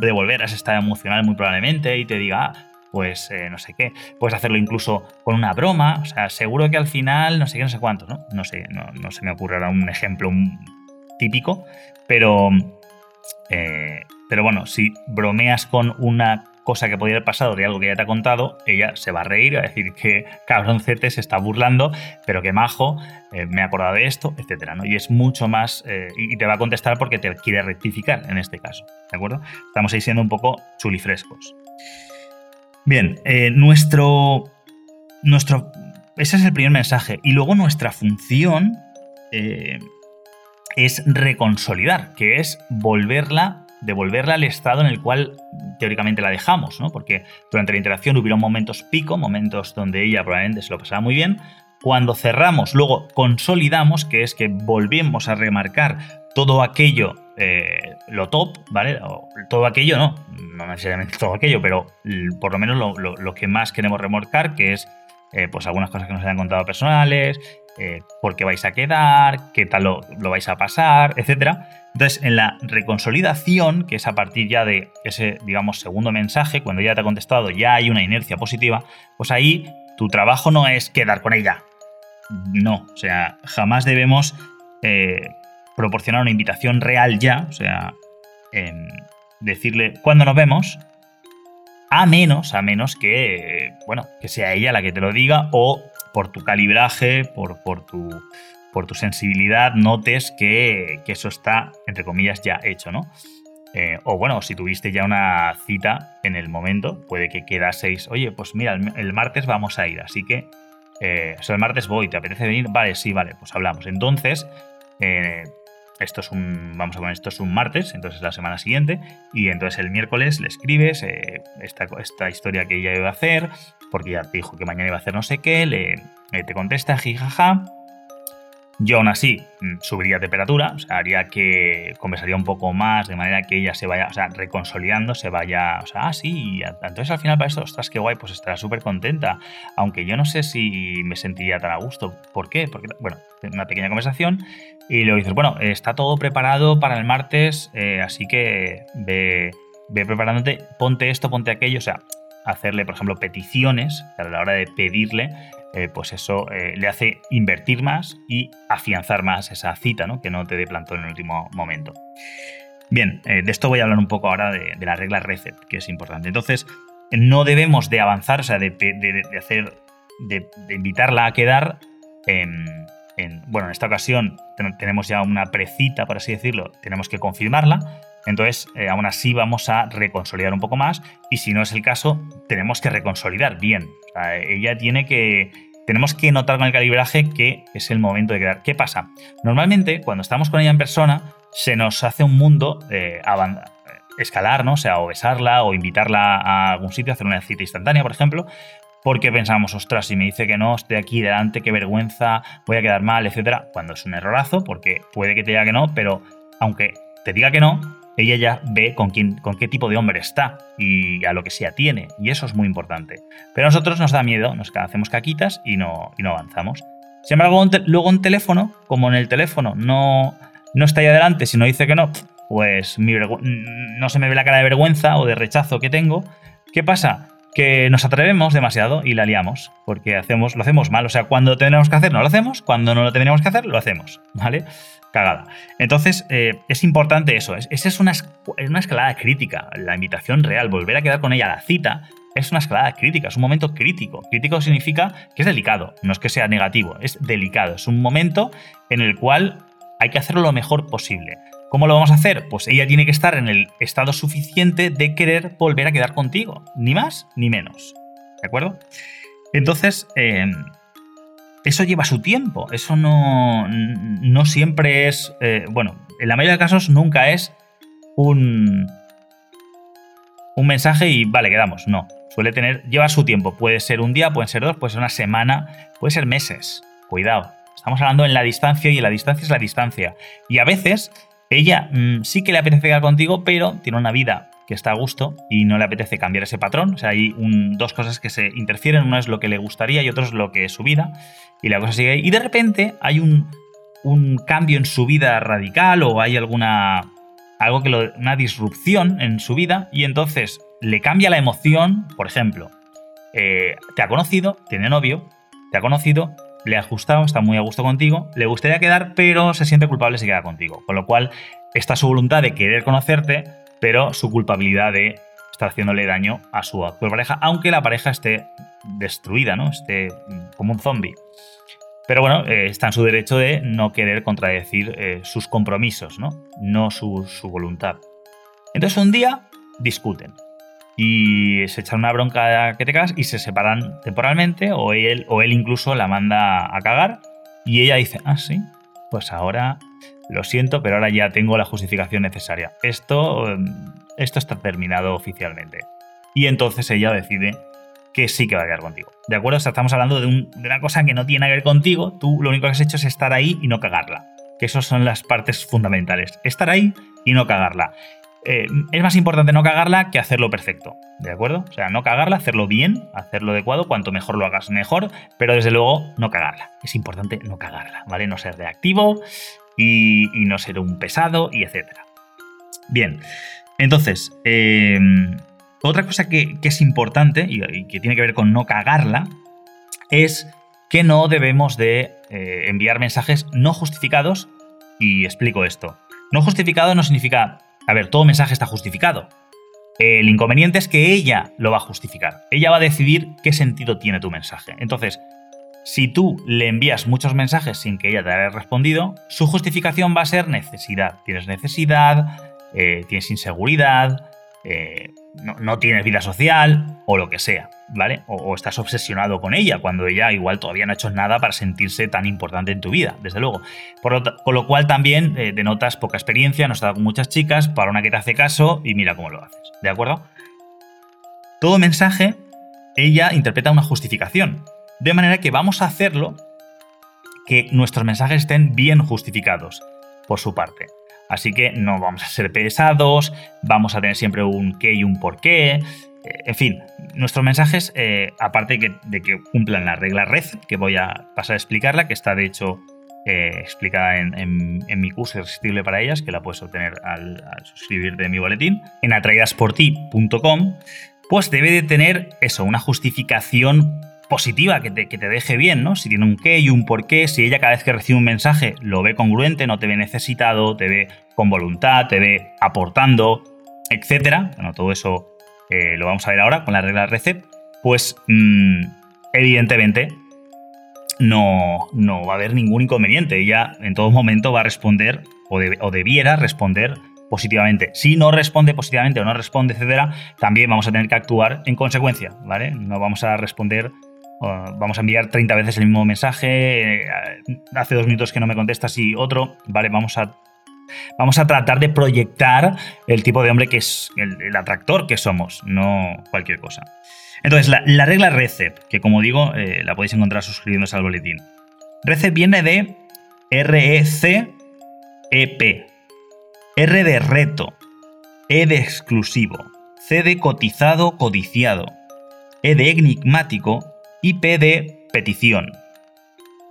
Speaker 1: devolver a ese estado emocional muy probablemente y te diga, ah, pues eh, no sé qué, puedes hacerlo incluso con una broma, o sea, seguro que al final no sé qué, no sé cuánto, ¿no? No sé, no, se me ocurre un ejemplo típico, pero, pero bueno, si bromeas con una cosa que podría haber pasado de algo que ya te ha contado, ella se va a reír, va a decir que cabroncete se está burlando, pero que majo, eh, me he acordado de esto, etcétera, ¿no? Y es mucho más, eh, y te va a contestar porque te quiere rectificar en este caso, ¿de acuerdo? Estamos ahí siendo un poco chulifrescos. Bien, eh, nuestro, nuestro, ese es el primer mensaje, y luego nuestra función es reconsolidar, que es volverla devolverla al estado en el cual teóricamente la dejamos, ¿no? Porque durante la interacción hubieron momentos pico, momentos donde ella probablemente se lo pasaba muy bien. Cuando cerramos, luego consolidamos, que es que volvemos a remarcar todo aquello, eh, lo top, ¿vale? todo aquello, no, no necesariamente todo aquello, pero por lo menos lo, que más queremos remarcar, que es eh, pues algunas cosas que nos hayan contado personales, eh, por qué vais a quedar, qué tal lo, lo vais a pasar, etcétera entonces, en la reconsolidación, que es a partir ya de ese, digamos, segundo mensaje, cuando ya te ha contestado, ya hay una inercia positiva, pues ahí tu trabajo no es quedar con ella. No, o sea, jamás debemos eh, proporcionar una invitación real ya, o sea, decirle cuándo nos vemos, a menos, a menos que, bueno, que sea ella la que te lo diga o por tu calibraje, por, por tu por tu sensibilidad notes que, eso está, entre comillas, ya hecho, ¿no? Eh, o bueno, si tuviste ya una cita en el momento, puede que quedaseis, oye, pues mira, el, martes vamos a ir, así que, eh, o el martes voy, ¿te apetece venir? Vale, sí, vale, pues hablamos. Entonces, eh, esto es un, vamos a poner, esto es un martes, entonces la semana siguiente, y entonces el miércoles le escribes esta, esta, historia que ella iba a hacer, porque ya te dijo que mañana iba a hacer no sé qué, le, te contesta, jijaja, yo aún así mm, subiría temperatura, o sea, haría que conversaría un poco más, de manera que ella se vaya, o sea, reconsolidando, se vaya, o sea, ah, sí, entonces al final para esto, ostras, qué guay, pues estará súper contenta, aunque yo no sé si me sentiría tan a gusto. ¿Por qué? Porque, bueno, una pequeña conversación y luego dices, bueno, está todo preparado para el martes, eh, así que ve, ve preparándote, ponte esto, ponte aquello, o sea, hacerle, por ejemplo, peticiones a la hora de pedirle eh, pues eso eh, le hace invertir más y afianzar más esa cita, ¿no? que no te dé plantón en el último momento. Bien, de esto voy a hablar un poco ahora de, la regla RECEP, que es importante. Entonces, no debemos de avanzar, o sea, de, hacer, de, invitarla a quedar. En, bueno, en esta ocasión tenemos ya una precita, por así decirlo, tenemos que confirmarla. Entonces, aún así vamos a reconsolidar un poco más y si no es el caso, tenemos que reconsolidar bien ella tiene que. Tenemos que notar con el calibraje que es el momento de quedar. ¿Qué pasa? Normalmente, cuando estamos con ella en persona, se nos hace un mundo eh, escalar, ¿no? O sea, o besarla, o invitarla a algún sitio, hacer una cita instantánea, por ejemplo, porque pensamos, ostras, si me dice que no, estoy aquí delante, qué vergüenza, voy a quedar mal, etcétera, cuando es un errorazo, porque puede que te diga que no, pero aunque te diga que no, ella ya ve con, quién, con qué tipo de hombre está y a lo que se atiene, y eso es muy importante. Pero a nosotros nos da miedo, nos hacemos caquitas y no, y no avanzamos. Sin embargo, luego en teléfono, como en el teléfono no, no está ahí adelante, si no dice que no, pues no se me ve la cara de vergüenza o de rechazo que tengo. ¿Qué pasa? Que nos atrevemos demasiado y la liamos, porque hacemos, lo hacemos mal. O sea, cuando tenemos que hacer, no lo hacemos, cuando no lo tenemos que hacer, lo hacemos, ¿vale? cagada. Entonces, eh, es importante eso. esa es una, una escalada crítica. La invitación real, volver a quedar con ella la cita, es una escalada crítica, es un momento crítico. Crítico significa que es delicado, no es que sea negativo, es delicado. Es un momento en el cual hay que hacerlo lo mejor posible. ¿Cómo lo vamos a hacer? Pues ella tiene que estar en el estado suficiente de querer volver a quedar contigo. Ni más ni menos. ¿De acuerdo? Entonces, eh, eso lleva su tiempo. Eso no, no siempre es. Eh, bueno, en la mayoría de casos nunca es un. Un mensaje y vale, quedamos. No. Suele tener, lleva su tiempo. Puede ser un día, puede ser dos, puede ser una semana, puede ser meses. Cuidado. Estamos hablando en la distancia y la distancia es la distancia. Y a veces ella mm, sí que le apetece quedar contigo, pero tiene una vida que está a gusto y no le apetece cambiar ese patrón. O sea, hay dos cosas que se interfieren. Una es lo que le gustaría y otra es lo que es su vida. Y la cosa sigue ahí. Y de repente hay un, un cambio en su vida radical o hay alguna algo que lo, una disrupción en su vida y entonces le cambia la emoción, por ejemplo, eh, te ha conocido, tiene novio, te ha conocido, le ha gustado, está muy a gusto contigo, le gustaría quedar, pero se siente culpable si queda contigo. Con lo cual está su voluntad de querer conocerte, pero su culpabilidad de estar haciéndole daño a su actual pareja, aunque la pareja esté destruida, ¿no? Esté mm, como un zombie. Pero bueno, eh, está en su derecho de no querer contradecir eh, sus compromisos, ¿no? No su, su, voluntad. Entonces un día discuten y se echan una bronca que te cagas y se separan temporalmente o él, o él incluso la manda a cagar y ella dice, ah, sí, pues ahora lo siento, pero ahora ya tengo la justificación necesaria. Esto, esto está terminado oficialmente. Y entonces ella decide que sí que va a quedar contigo. ¿De acuerdo? O sea, estamos hablando de, una cosa que no tiene que ver contigo. Tú lo único que has hecho es estar ahí y no cagarla. Que esas son las partes fundamentales. Estar ahí y no cagarla. Eh, es más importante no cagarla que hacerlo perfecto. ¿De acuerdo? O sea, no cagarla, hacerlo bien, hacerlo adecuado. Cuanto mejor lo hagas, mejor. Pero desde luego, no cagarla. Es importante no cagarla, ¿vale? No ser reactivo y, no ser un pesado y etcétera. Bien. Entonces, eh, otra cosa que, es importante y, que tiene que ver con no cagarla es que no debemos de eh, enviar mensajes no justificados y explico esto. No justificado no significa, a ver, todo mensaje está justificado. El inconveniente es que ella lo va a justificar. Ella va a decidir qué sentido tiene tu mensaje. Entonces, si tú le envías muchos mensajes sin que ella te haya respondido, su justificación va a ser necesidad. Tienes necesidad, eh, tienes inseguridad, eh, no, tienes vida social o lo que sea, ¿vale? O, estás obsesionado con ella cuando ella igual todavía no ha hecho nada para sentirse tan importante en tu vida, desde luego. Por lo, con lo cual también eh, denotas poca experiencia, no has estado con muchas chicas, para una que te hace caso y mira cómo lo haces, ¿de acuerdo? Todo mensaje, ella interpreta una justificación, de manera que vamos a hacerlo que nuestros mensajes estén bien justificados por su parte. Así que no vamos a ser pesados, vamos a tener siempre un qué y un por qué. Eh, en fin, nuestros mensajes, eh, aparte de que, cumplan la regla red, que voy a pasar a explicarla, que está de hecho eh, explicada en, mi curso irresistible para ellas, que la puedes obtener al, al suscribirte de mi boletín, en atraídasporti.com, pues debe de tener eso, una justificación positiva, que te, que te, deje bien, ¿no? Si tiene un qué y un por qué, si ella cada vez que recibe un mensaje lo ve congruente, no te ve necesitado, te ve con voluntad, te ve aportando, etcétera. Bueno, todo eso eh, lo vamos a ver ahora con la regla RECEP. Pues mm, evidentemente no, no va a haber ningún inconveniente. Ella en todo momento va a responder o, o debiera responder positivamente. Si no responde positivamente o no responde, etcétera, también vamos a tener que actuar en consecuencia, ¿vale? No vamos a responder vamos a enviar 30 veces el mismo mensaje, eh, hace dos minutos que no me contestas y otro, vale, vamos a, vamos a tratar de proyectar el tipo de hombre que es el, atractor que somos, no cualquier cosa. Entonces, la, regla RECEP, que como digo, eh, la podéis encontrar suscribiéndose al boletín. RECEP viene de R-E-C-E-P. R de reto, E de exclusivo, C de cotizado, codiciado, E de enigmático IP de petición.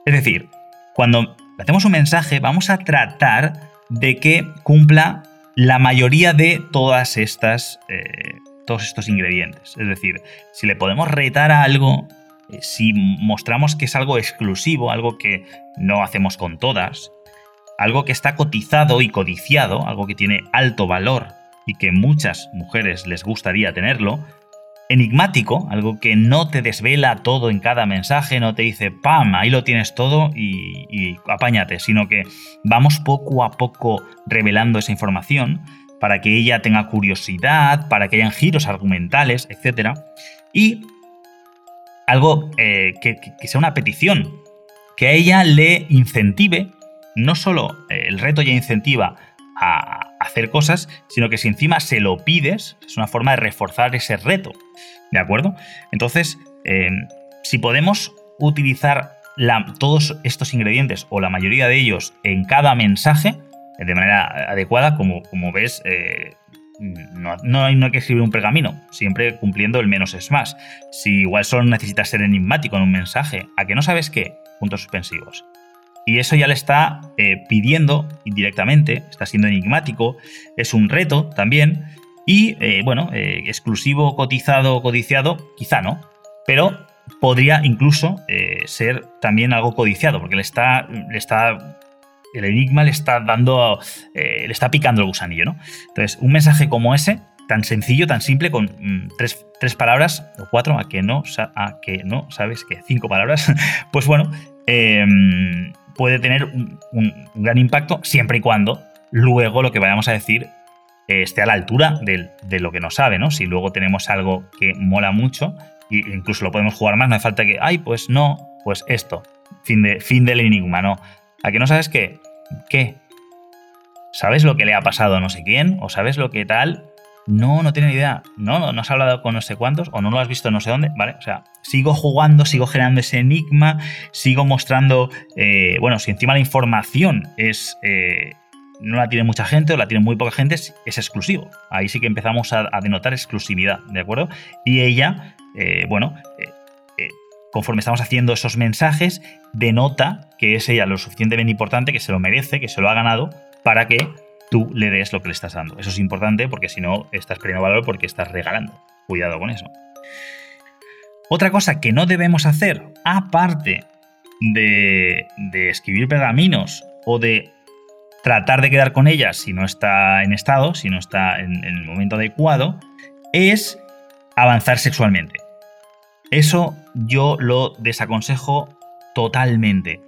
Speaker 1: Es decir, cuando hacemos un mensaje vamos a tratar de que cumpla la mayoría de todas estas, eh, todos estos ingredientes. Es decir, si le podemos retar a algo, eh, si mostramos que es algo exclusivo, algo que no hacemos con todas, algo que está cotizado y codiciado, algo que tiene alto valor y que muchas mujeres les gustaría tenerlo, enigmático, algo que no te desvela todo en cada mensaje, no te dice, ¡pam!, ahí lo tienes todo y, apáñate, sino que vamos poco a poco revelando esa información para que ella tenga curiosidad, para que hayan giros argumentales, etc. Y algo eh, que, sea una petición, que a ella le incentive, no solo eh, el reto ya incentiva a hacer cosas, sino que si encima se lo pides, es una forma de reforzar ese reto. ¿De acuerdo? Entonces, eh, si podemos utilizar todos estos ingredientes o la mayoría de ellos en cada mensaje de manera adecuada, como, como ves, eh, no, hay, no, hay, que escribir un pergamino, siempre cumpliendo el menos es más. Si igual solo necesitas ser enigmático en un mensaje, a que no sabes qué, puntos suspensivos. Y eso ya le está eh, pidiendo indirectamente, está siendo enigmático, es un reto también. Y eh, bueno, eh, exclusivo, cotizado, codiciado, quizá no. Pero podría incluso ser también algo codiciado, porque le está, le está el enigma le está dando, le está picando el gusanillo, ¿no? Entonces, un mensaje como ese, tan sencillo, tan simple, con mm, tres, palabras, o cuatro, a que no, a que no, sabes que cinco palabras, pues bueno, em, puede tener un, gran impacto siempre y cuando luego lo que vayamos a decir esté a la altura de, lo que nos sabe, ¿no? Si luego tenemos algo que mola mucho, e incluso lo podemos jugar más, no hace falta que, ay, pues no, pues esto, fin, de, fin del enigma, ¿no? ¿A que no sabes qué? ¿Qué? ¿Sabes lo que le ha pasado a no sé quién? ¿O sabes lo que tal? No, no tiene ni idea. No, no, has hablado con no sé cuántos o no lo has visto no sé dónde, ¿vale? O sea, sigo jugando, sigo generando ese enigma, sigo mostrando, eh, bueno, si encima la información es... Eh, no la tiene mucha gente o la tiene muy poca gente, es, exclusivo. Ahí sí que empezamos a, denotar exclusividad, ¿de acuerdo? Y ella, eh, bueno, conforme estamos haciendo esos mensajes, denota que es ella lo suficientemente importante, que se lo merece, que se lo ha ganado, para que tú le des lo que le estás dando. Eso es importante porque si no, estás perdiendo valor porque estás regalando. Cuidado con eso. Otra cosa que no debemos hacer, aparte de, escribir pergaminos o de tratar de quedar con ella si no está en estado, si no está en el momento adecuado, es avanzar sexualmente. Eso yo lo desaconsejo totalmente.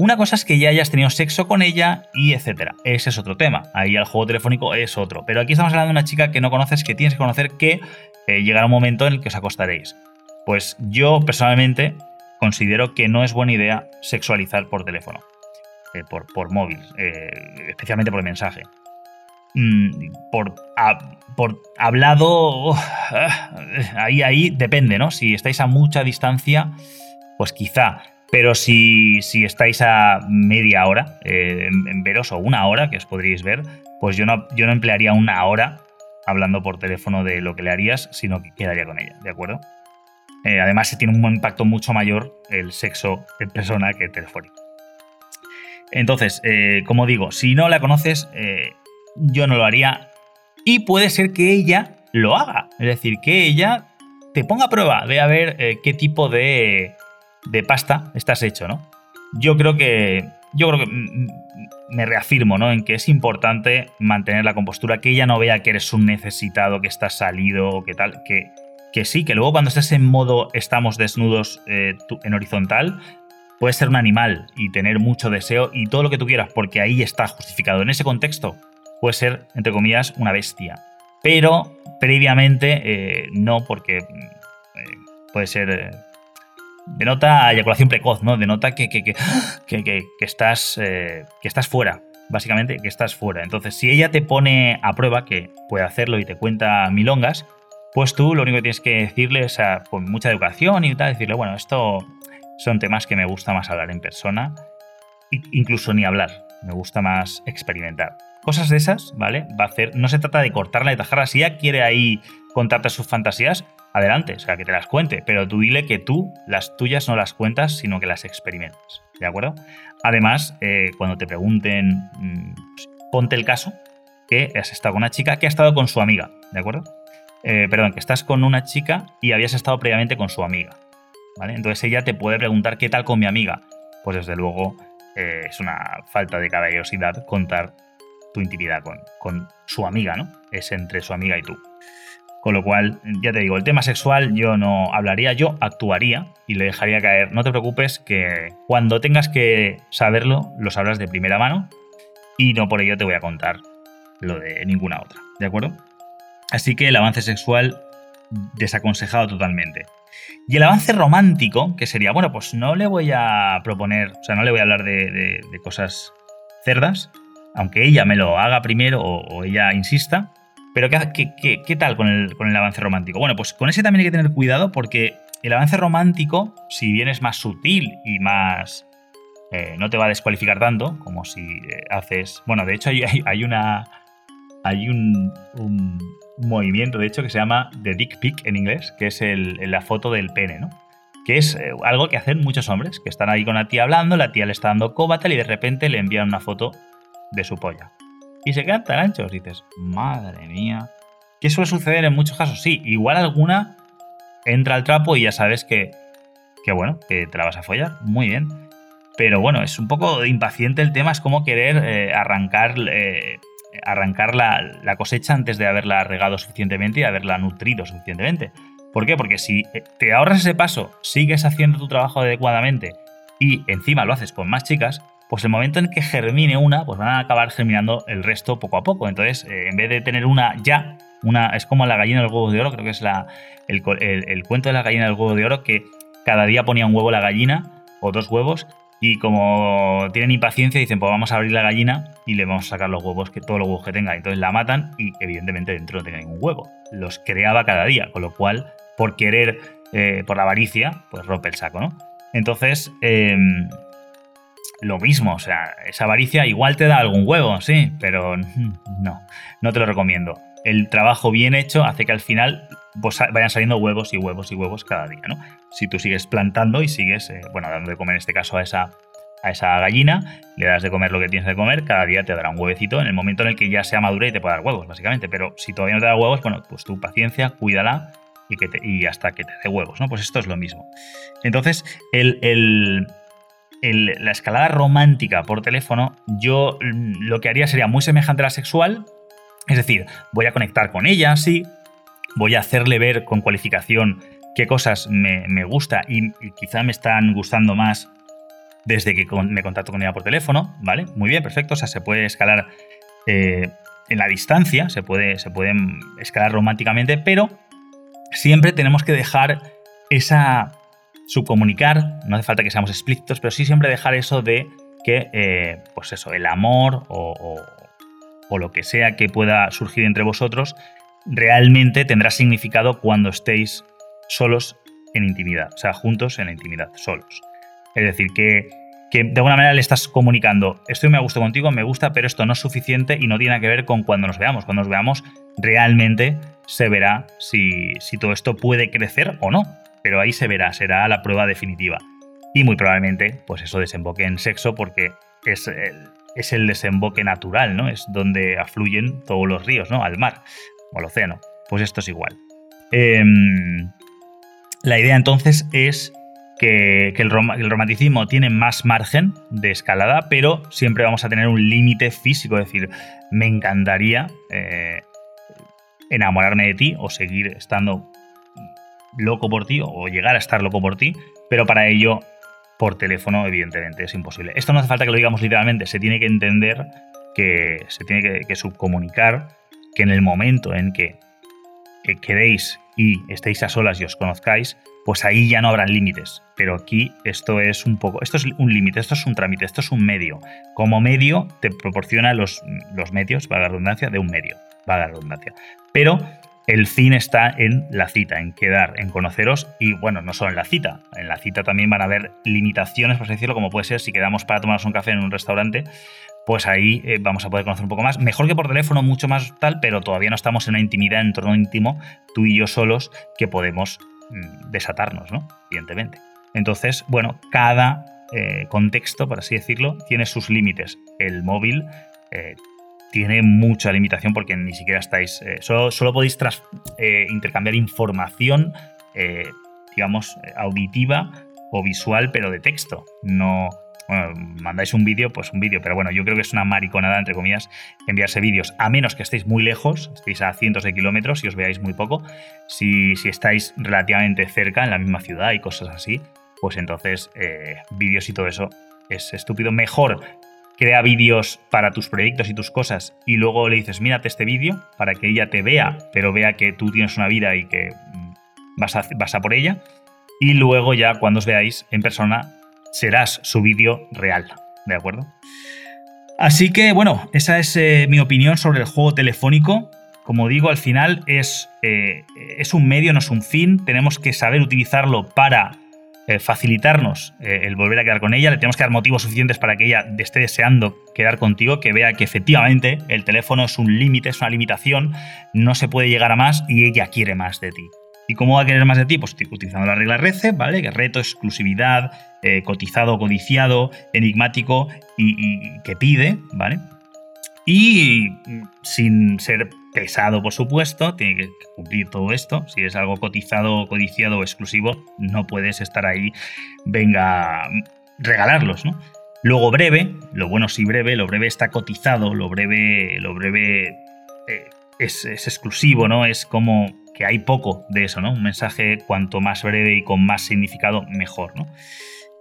Speaker 1: Una cosa es que ya hayas tenido sexo con ella y etcétera. Ese es otro tema. Ahí el juego telefónico es otro. Pero aquí estamos hablando de una chica que no conoces, que tienes que conocer que eh, llegará un momento en el que os acostaréis. Pues yo personalmente considero que no es buena idea sexualizar por teléfono. Eh, por, móvil, eh, especialmente por mensaje. Mm, por, por hablado, ahí, ahí depende, ¿no? Si estáis a mucha distancia, pues quizá pero si, estáis a media hora eh, en, veros o una hora, que os podríais ver, pues yo no, yo no emplearía una hora hablando por teléfono de lo que le harías, sino que quedaría con ella, ¿de acuerdo? Eh, además, tiene un impacto mucho mayor el sexo en persona que telefónico. Entonces, eh, como digo, si no la conoces, yo no lo haría. Y puede ser que ella lo haga. Es decir, que ella te ponga a prueba de a ver qué tipo de de pasta estás hecho, ¿no? Yo creo que. Yo creo que me reafirmo, ¿no? En que es importante mantener la compostura, que ella no vea que eres un necesitado, que estás salido o que tal, que, que sí, que luego cuando estés en modo estamos desnudos eh, en horizontal, puedes ser un animal y tener mucho deseo y todo lo que tú quieras, porque ahí está justificado. En ese contexto, puede ser, entre comillas, una bestia. Pero previamente, eh, no, porque eh, puede ser denota eyaculación precoz, ¿no? Denota que, que, que, que estás, eh, que estás fuera, básicamente que estás fuera. Entonces, si ella te pone a prueba, que puede hacerlo y te cuenta milongas, pues tú lo único que tienes que decirle es con mucha educación y tal, decirle, bueno, esto son temas que me gusta más hablar en persona, incluso ni hablar, me gusta más experimentar. Cosas de esas, ¿vale? Va a hacer, no se trata de cortarla y tajarla, si ella quiere ahí contarte sus fantasías, adelante, o sea, que te las cuente, pero tú dile que tú las tuyas no las cuentas, sino que las experimentas, ¿de acuerdo? Además, eh, cuando te pregunten, mm, ponte el caso que has estado con una chica que ha estado con su amiga, ¿de acuerdo? Eh, perdón, que estás con una chica y habías estado previamente con su amiga, ¿vale? Entonces ella te puede preguntar, ¿qué tal con mi amiga? Pues desde luego eh, es una falta de caballerosidad contar tu intimidad con, con su amiga, ¿no? Es entre su amiga y tú. Con lo cual, ya te digo, el tema sexual yo no hablaría, yo actuaría y le dejaría caer. No te preocupes que cuando tengas que saberlo, lo sabrás de primera mano y no por ello te voy a contar lo de ninguna otra, ¿de acuerdo? Así que el avance sexual desaconsejado totalmente. Y el avance romántico, que sería, bueno, pues no le voy a proponer, o sea, no le voy a hablar de, cosas cerdas, aunque ella me lo haga primero o ella insista, Pero ¿qué, tal con el, con el avance romántico? Bueno, pues con ese también hay que tener cuidado porque el avance romántico, si bien es más sutil y más... Eh, no te va a descualificar tanto como si eh, haces... Bueno, de hecho hay, hay, una... Hay un, un, movimiento, de hecho, que se llama The Dick Pic en inglés, que es la foto del pene, ¿no? Que es eh, algo que hacen muchos hombres, que están ahí con la tía hablando, la tía le está dando cóbatel y de repente le envían una foto de su polla. Y se quedan tan anchos, dices, madre mía. ¿Qué suele suceder en muchos casos? Sí, igual alguna entra al trapo y ya sabes que, que bueno, que te la vas a follar. Muy bien. Pero bueno, es un poco impaciente el tema, es como querer eh, arrancar, eh, arrancar la, la, cosecha antes de haberla regado suficientemente y haberla nutrido suficientemente. ¿Por qué? Porque si eh, te ahorras ese paso, sigues haciendo tu trabajo adecuadamente y encima lo haces con más chicas, pues el momento en que germine una, pues van a acabar germinando el resto poco a poco. Entonces, en vez de tener una ya una, es como la gallina del huevo de oro, creo que es la, el, cuento de la gallina del huevo de oro, que cada día ponía un huevo la gallina, o dos huevos, y como tienen impaciencia, dicen, pues vamos a abrir la gallina y le vamos a sacar los huevos, que todos los huevos que tenga. Entonces la matan y evidentemente dentro no tenía ningún huevo. Los creaba cada día, con lo cual, por querer, eh, por la avaricia, pues rompe el saco, ¿no? Entonces, em, lo mismo, o sea, esa avaricia igual te da algún huevo, sí, pero no, no te lo recomiendo el trabajo bien hecho hace que al final pues, vayan saliendo huevos y huevos y huevos cada día, ¿no? Si tú sigues plantando y sigues, eh, bueno, dando de comer en este caso a esa, a esa gallina, le das de comer lo que tienes de comer, cada día te dará un huevecito en el momento en el que ya sea madura y te pueda dar huevos, básicamente. Pero si todavía no te da huevos, bueno, pues tu paciencia, cuídala y, que y hasta que te dé huevos, ¿no? Pues esto es lo mismo. Entonces, el, la escalada romántica por teléfono, yo mm, lo que haría sería muy semejante a la sexual, es decir, voy a conectar con ella, sí, voy a hacerle ver con cualificación qué cosas me, gusta y, quizá me están gustando más desde que me contacto con ella por teléfono, ¿vale? Muy bien, perfecto, o sea, se puede escalar eh, en la distancia, se puede, se puede escalar románticamente, pero siempre tenemos que dejar esa subcomunicar, no hace falta que seamos explícitos, pero sí siempre dejar eso de que, eh, pues eso, el amor o, o lo que sea que pueda surgir entre vosotros, realmente tendrá significado cuando estéis solos en intimidad, o sea, juntos en la intimidad, solos. Es decir, que, que de alguna manera le estás comunicando, estoy me gusta contigo, me gusta, pero esto no es suficiente y no tiene que ver con cuando nos veamos. Cuando nos veamos, realmente se verá si, si todo esto puede crecer o no. Pero ahí se verá, será la prueba definitiva. Y muy probablemente, pues eso desemboque en sexo porque es el, es el desemboque natural, ¿no? Es donde afluyen todos los ríos, ¿no? Al mar o al océano. Pues esto es igual. Em, la idea entonces es que, el, romanticismo tiene más margen de escalada, pero siempre vamos a tener un límite físico. Es decir, me encantaría eh, enamorarme de ti o seguir estando loco por ti o llegar a estar loco por ti, pero para ello por teléfono, evidentemente, es imposible. Esto no hace falta que lo digamos literalmente, se tiene que entender que se tiene que, subcomunicar que en el momento en que, quedéis y estéis a solas y os conozcáis, pues ahí ya no habrán límites. Pero aquí esto es un poco, esto es un límite, esto es un trámite, esto es un medio. Como medio te proporciona los, los medios, va la redundancia, de un medio, va la redundancia. Pero el fin está en la cita, en quedar, en conoceros y bueno, no solo en la cita, en la cita también van a haber limitaciones, por así decirlo, como puede ser si quedamos para tomarnos un café en un restaurante, pues ahí eh, vamos a poder conocer un poco más, mejor que por teléfono, mucho más tal, pero todavía no estamos en una intimidad, en entorno íntimo, tú y yo solos, que podemos mm, desatarnos, ¿no? Evidentemente. Entonces, bueno, cada eh, contexto, por así decirlo, tiene sus límites. El móvil eh, tiene mucha limitación porque ni siquiera estáis. Eh, solo, podéis eh, intercambiar información, eh, digamos, auditiva o visual, pero de texto. No. Bueno, mandáis un vídeo, pues un vídeo, pero bueno, yo creo que es una mariconada, entre comillas, enviarse vídeos, a menos que estéis muy lejos, estéis a cientos de kilómetros y os veáis muy poco. Si, si estáis relativamente cerca, en la misma ciudad y cosas así, pues entonces vídeos y todo eso es estúpido. Mejor crea vídeos para tus proyectos y tus cosas y luego le dices, mírate este vídeo para que ella te vea, pero vea que tú tienes una vida y que mm, vas a, vas a por ella. Y luego ya cuando os veáis en persona serás su vídeo real, ¿de acuerdo? Así que bueno, esa es eh, mi opinión sobre el juego telefónico como digo, al final es, eh, es un medio, no es un fin. Tenemos que saber utilizarlo para eh, facilitarnos eh, el volver a quedar con ella. Le tenemos que dar motivos suficientes para que ella esté deseando quedar contigo, que vea que efectivamente el teléfono es un límite, es una limitación, no se puede llegar a más y ella quiere más de ti. ¿Y cómo va a querer más de ti? Pues utilizando la regla RECE, ¿vale? Que reto, exclusividad, cotizado, codiciado, enigmático y, y que pide, ¿vale? Y mm, sin ser pesado, por supuesto, tiene que cumplir todo esto. Si es algo cotizado, codiciado o exclusivo, no puedes estar ahí, venga, regalarlos, ¿no? Luego breve, lo bueno sí breve, lo breve está cotizado, lo breve, lo breve eh, es, exclusivo, ¿no? Es como que hay poco de eso, ¿no? Un mensaje cuanto más breve y con más significado, mejor, ¿no?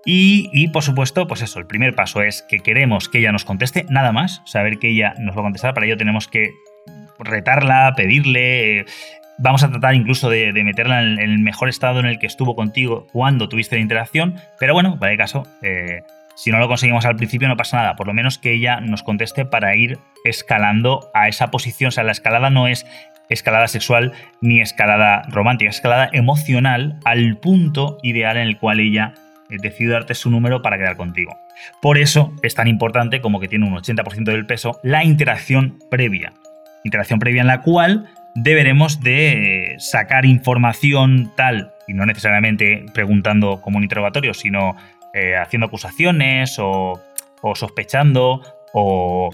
Speaker 1: Y, y, por supuesto, pues eso, el primer paso es que queremos que ella nos conteste, nada más, saber que ella nos va a contestar, para ello tenemos que retarla, pedirle. Vamos a tratar incluso de, meterla en el mejor estado en el que estuvo contigo cuando tuviste la interacción. Pero bueno, vale caso, eh, si no lo conseguimos al principio no pasa nada. Por lo menos que ella nos conteste para ir escalando a esa posición. O sea, la escalada no es escalada sexual ni escalada romántica, escalada emocional al punto ideal en el cual ella eh, decide darte su número para quedar contigo. Por eso es tan importante como que tiene un 80% del peso la interacción previa interacción previa en la cual deberemos de sacar información tal, y no necesariamente preguntando como un interrogatorio, sino eh, haciendo acusaciones o, sospechando o,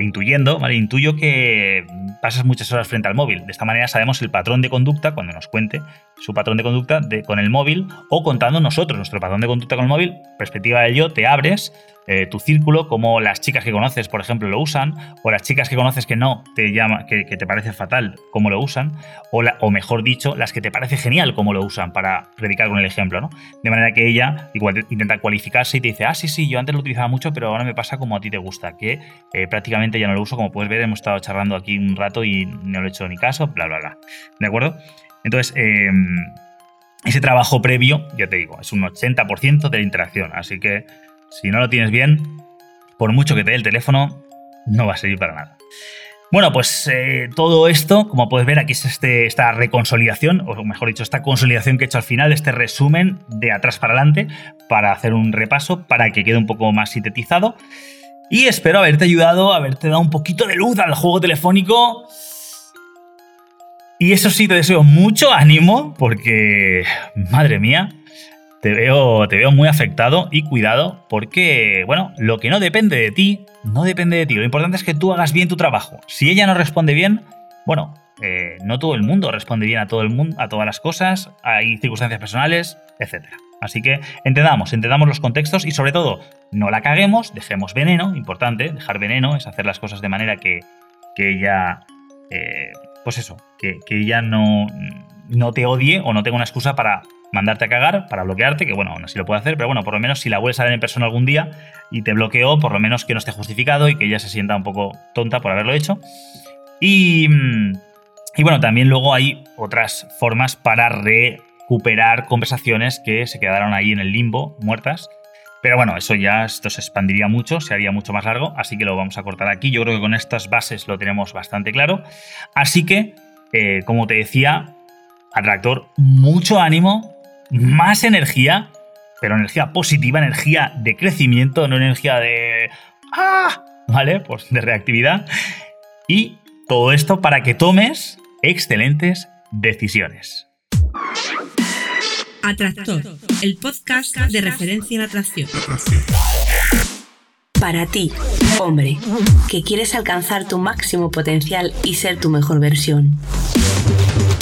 Speaker 1: intuyendo, ¿vale? Intuyo que pasas muchas horas frente al móvil. De esta manera sabemos el patrón de conducta cuando nos cuente su patrón de conducta con el móvil o contando nosotros nuestro patrón de conducta con el móvil, perspectiva de yo, te abres eh, tu círculo, como las chicas que conoces, por ejemplo, lo usan, o las chicas que conoces que no te llama, que, te parece fatal, cómo lo usan, o, mejor dicho, las que te parece genial, cómo lo usan, para predicar con el ejemplo, ¿no? De manera que ella intenta cualificarse y te dice, ah, sí, sí, yo antes lo utilizaba mucho, pero ahora me pasa como a ti te gusta, que eh, prácticamente ya no lo uso, como puedes ver, hemos estado charlando aquí un rato y no le he hecho ni caso, bla, bla, bla. ¿De acuerdo? Entonces, em, ese trabajo previo, ya te digo, es un 80% de la interacción, así que si no lo tienes bien, por mucho que te dé el teléfono, no va a servir para nada. Bueno, pues eh, todo esto, como puedes ver, aquí es este, esta reconsolidación, o mejor dicho, esta consolidación que he hecho al final, este resumen de atrás para adelante, para hacer un repaso, para que quede un poco más sintetizado. Y espero haberte ayudado, haberte dado un poquito de luz al juego telefónico. Y eso sí, te deseo mucho ánimo, porque, madre mía, te veo, te veo muy afectado y cuidado porque, bueno, lo que no depende de ti, no depende de ti. Lo importante es que tú hagas bien tu trabajo. Si ella no responde bien, bueno, eh, no todo el mundo responde bien a todo el mundo, a todas las cosas, hay circunstancias personales, etc. Así que entendamos, entendamos los contextos y sobre todo, no la caguemos, dejemos veneno, importante, dejar veneno es hacer las cosas de manera que, que ella, eh, pues eso, que, que ella no, no te odie o no tenga una excusa para mandarte a cagar para bloquearte, que bueno, aún así lo puede hacer, pero bueno, por lo menos si la vuelves a ver en persona algún día y te bloqueó, por lo menos que no esté justificado y que ella se sienta un poco tonta por haberlo hecho. Y, mm, y bueno, también luego hay otras formas para recuperar conversaciones que se quedaron ahí en el limbo, muertas. Pero bueno, eso ya esto se expandiría mucho, se haría mucho más largo, así que lo vamos a cortar aquí. Yo creo que con estas bases lo tenemos bastante claro. Así que, eh, como te decía, atractor, mucho ánimo, más energía, pero energía positiva, energía de crecimiento, no energía de... ¡Ah! ¿Vale? Pues de reactividad. Y todo esto para que tomes excelentes decisiones.
Speaker 3: Atractor, el podcast de referencia en atracción.
Speaker 4: Para ti, hombre, que quieres alcanzar tu máximo potencial y ser tu mejor versión